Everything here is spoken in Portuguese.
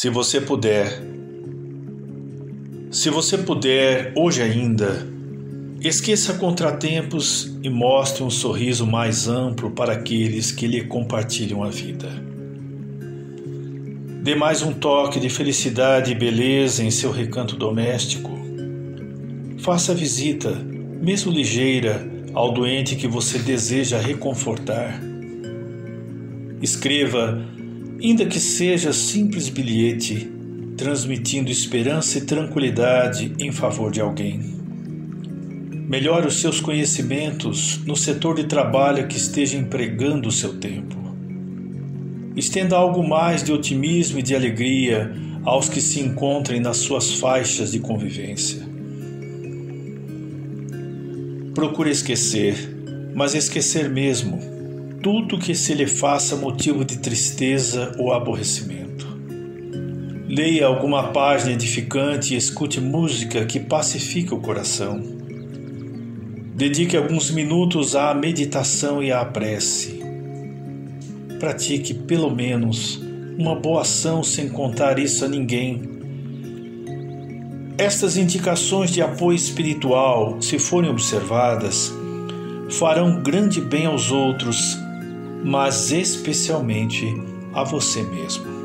Se você puder, se você puder, hoje ainda, esqueça contratempos e mostre um sorriso mais amplo para aqueles que lhe compartilham a vida. Dê mais um toque de felicidade e beleza em seu recanto doméstico. Faça visita, mesmo ligeira, ao doente que você deseja reconfortar. Escreva, ainda que seja simples bilhete, transmitindo esperança e tranquilidade em favor de alguém. Melhore os seus conhecimentos no setor de trabalho que esteja empregando o seu tempo. Estenda algo mais de otimismo e de alegria aos que se encontrem nas suas faixas de convivência. Procure esquecer, mas esquecer mesmo, tudo que se lhe faça motivo de tristeza ou aborrecimento. Leia alguma página edificante e escute música que pacifique o coração. Dedique alguns minutos à meditação e à prece. Pratique pelo menos uma boa ação sem contar isso a ninguém estas indicações de apoio espiritual, se forem observadas, farão grande bem aos outros, mas especialmente a você mesmo.